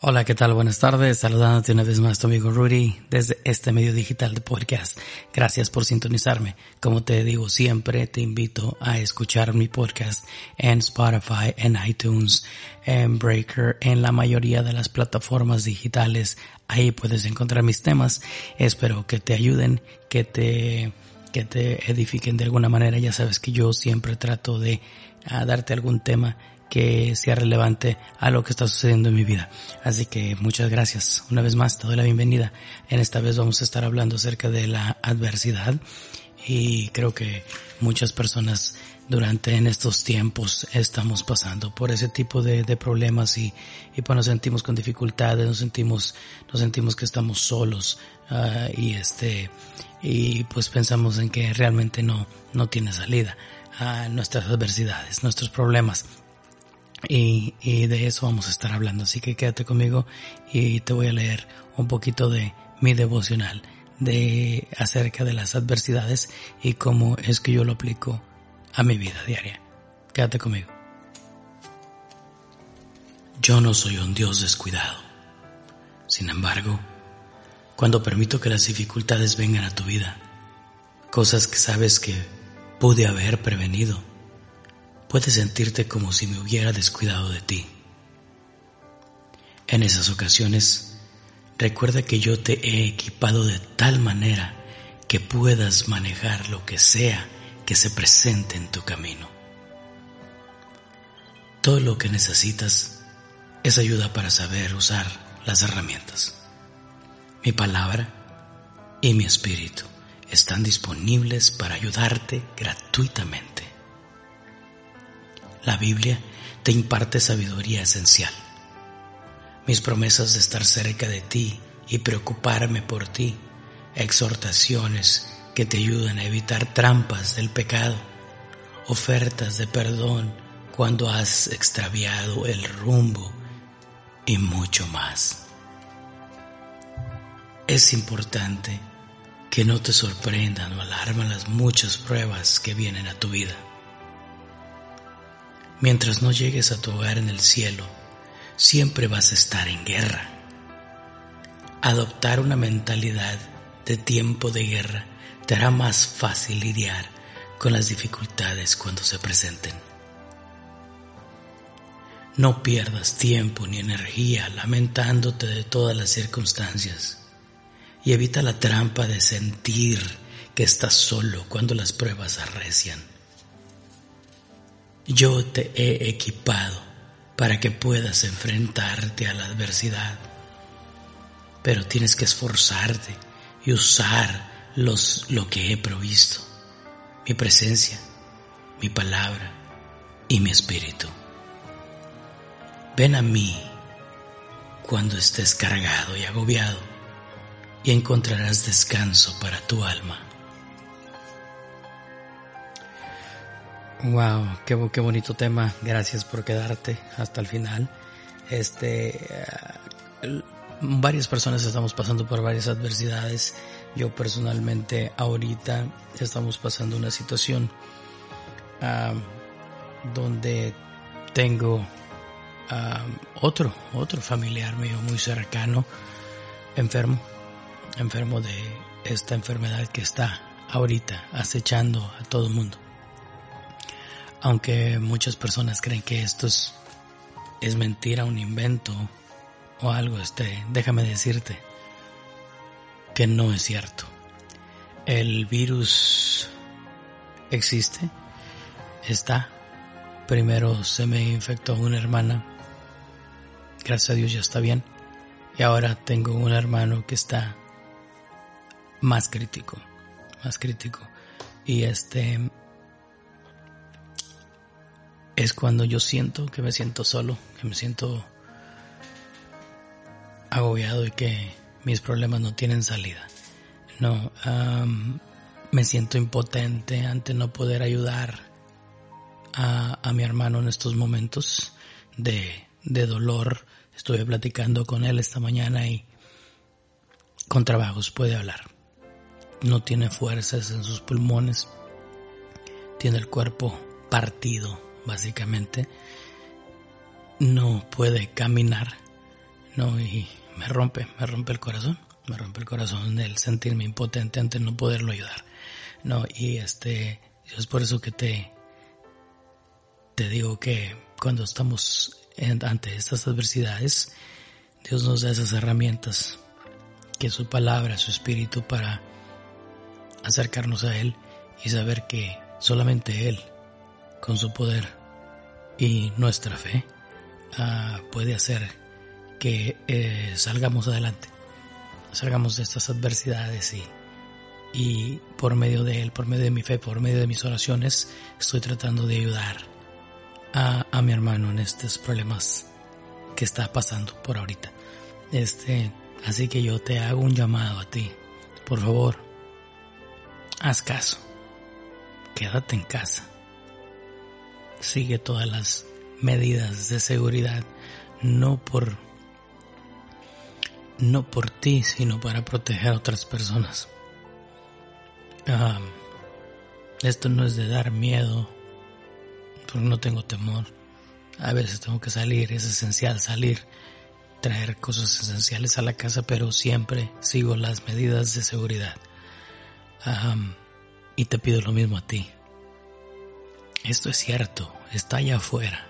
Hola, ¿qué tal? Buenas tardes. Saludándote una vez más tu amigo Rudy desde este medio digital de podcast. Gracias por sintonizarme. Como te digo siempre, te invito a escuchar mi podcast en Spotify, en iTunes, en Breaker, en la mayoría de las plataformas digitales. Ahí puedes encontrar mis temas. Espero que te ayuden, que te, que te edifiquen de alguna manera. Ya sabes que yo siempre trato de ah, darte algún tema que sea relevante a lo que está sucediendo en mi vida. Así que muchas gracias. Una vez más te doy la bienvenida. En esta vez vamos a estar hablando acerca de la adversidad y creo que muchas personas durante en estos tiempos estamos pasando por ese tipo de, problemas y, y pues nos sentimos con dificultades, nos sentimos, nos sentimos que estamos solos uh, y este y pues pensamos en que realmente no, no tiene salida a nuestras adversidades, nuestros problemas. Y, y, de eso vamos a estar hablando. Así que quédate conmigo y te voy a leer un poquito de mi devocional de acerca de las adversidades y cómo es que yo lo aplico a mi vida diaria. Quédate conmigo. Yo no soy un Dios descuidado. Sin embargo, cuando permito que las dificultades vengan a tu vida, cosas que sabes que pude haber prevenido, puedes sentirte como si me hubiera descuidado de ti. En esas ocasiones, recuerda que yo te he equipado de tal manera que puedas manejar lo que sea que se presente en tu camino. Todo lo que necesitas es ayuda para saber usar las herramientas. Mi palabra y mi espíritu están disponibles para ayudarte gratuitamente. La Biblia te imparte sabiduría esencial. Mis promesas de estar cerca de ti y preocuparme por ti, exhortaciones que te ayudan a evitar trampas del pecado, ofertas de perdón cuando has extraviado el rumbo y mucho más. Es importante que no te sorprendan o alarmen las muchas pruebas que vienen a tu vida. Mientras no llegues a tu hogar en el cielo, siempre vas a estar en guerra. Adoptar una mentalidad de tiempo de guerra te hará más fácil lidiar con las dificultades cuando se presenten. No pierdas tiempo ni energía lamentándote de todas las circunstancias y evita la trampa de sentir que estás solo cuando las pruebas arrecian. Yo te he equipado para que puedas enfrentarte a la adversidad, pero tienes que esforzarte y usar lo que he provisto, mi presencia, mi palabra y mi espíritu. Ven a mí cuando estés cargado y agobiado y encontrarás descanso para tu alma. Wow, qué, qué bonito tema. Gracias por quedarte hasta el final. Este, eh, varias personas estamos pasando por varias adversidades. Yo personalmente ahorita estamos pasando una situación donde tengo otro, otro familiar mío muy cercano enfermo, enfermo de esta enfermedad que está ahorita acechando a todo el mundo aunque muchas personas creen que esto es, es mentira, un invento o algo, este, déjame decirte que no es cierto. El virus existe, está. Primero se me infectó una hermana, gracias a Dios ya está bien, y ahora tengo un hermano que está más crítico, más crítico. Y este, es cuando yo siento que me siento solo, que me siento agobiado y que mis problemas no tienen salida. No, me siento impotente ante no poder ayudar a, a mi hermano en estos momentos de, de dolor. Estuve platicando con él esta mañana y con trabajos puede hablar. No tiene fuerzas en sus pulmones. Tiene el cuerpo partido básicamente, no puede caminar, No, y me rompe, me rompe el corazón, me rompe el corazón el sentirme impotente ante no poderlo ayudar. No, y este, es por eso que te, te digo que cuando estamos ante estas adversidades, Dios nos da esas herramientas, que su palabra, su espíritu para acercarnos a Él y saber que solamente Él, con su poder y nuestra fe, uh, puede hacer que eh, salgamos adelante, salgamos de estas adversidades y, y por medio de Él, por medio de mi fe, por medio de mis oraciones, estoy tratando de ayudar a, a mi hermano en estos problemas que está pasando por ahorita. Este, así que yo te hago un llamado a ti. Por favor, haz caso. Quédate en casa. Sigue todas las medidas de seguridad, no por no por ti, sino para proteger a otras personas. esto no es de dar miedo, porque no tengo temor. A veces tengo que salir, es esencial salir, traer cosas esenciales a la casa, pero siempre sigo las medidas de seguridad. y te pido lo mismo a ti. Esto es cierto, está allá afuera.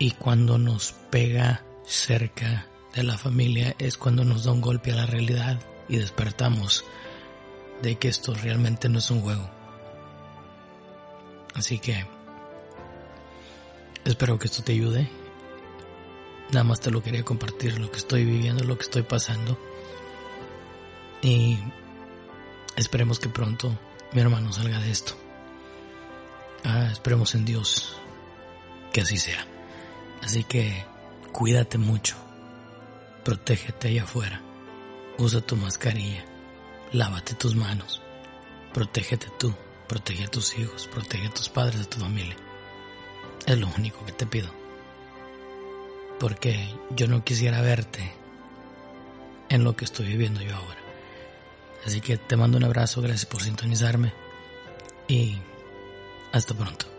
Y cuando nos pega cerca de la familia es cuando nos da un golpe a la realidad y despertamos de que esto realmente no es un juego. Así que espero que esto te ayude. Nada más te lo quería compartir, lo que estoy viviendo, lo que estoy pasando. Y esperemos que pronto mi hermano salga de esto. Ah, esperemos en Dios que así sea. Así que cuídate mucho, protégete allá afuera, usa tu mascarilla, lávate tus manos, protégete tú, protege a tus hijos, protege a tus padres, a tu familia. Es lo único que te pido. Porque yo no quisiera verte en lo que estoy viviendo yo ahora. Así que te mando un abrazo, gracias por sintonizarme y hasta pronto.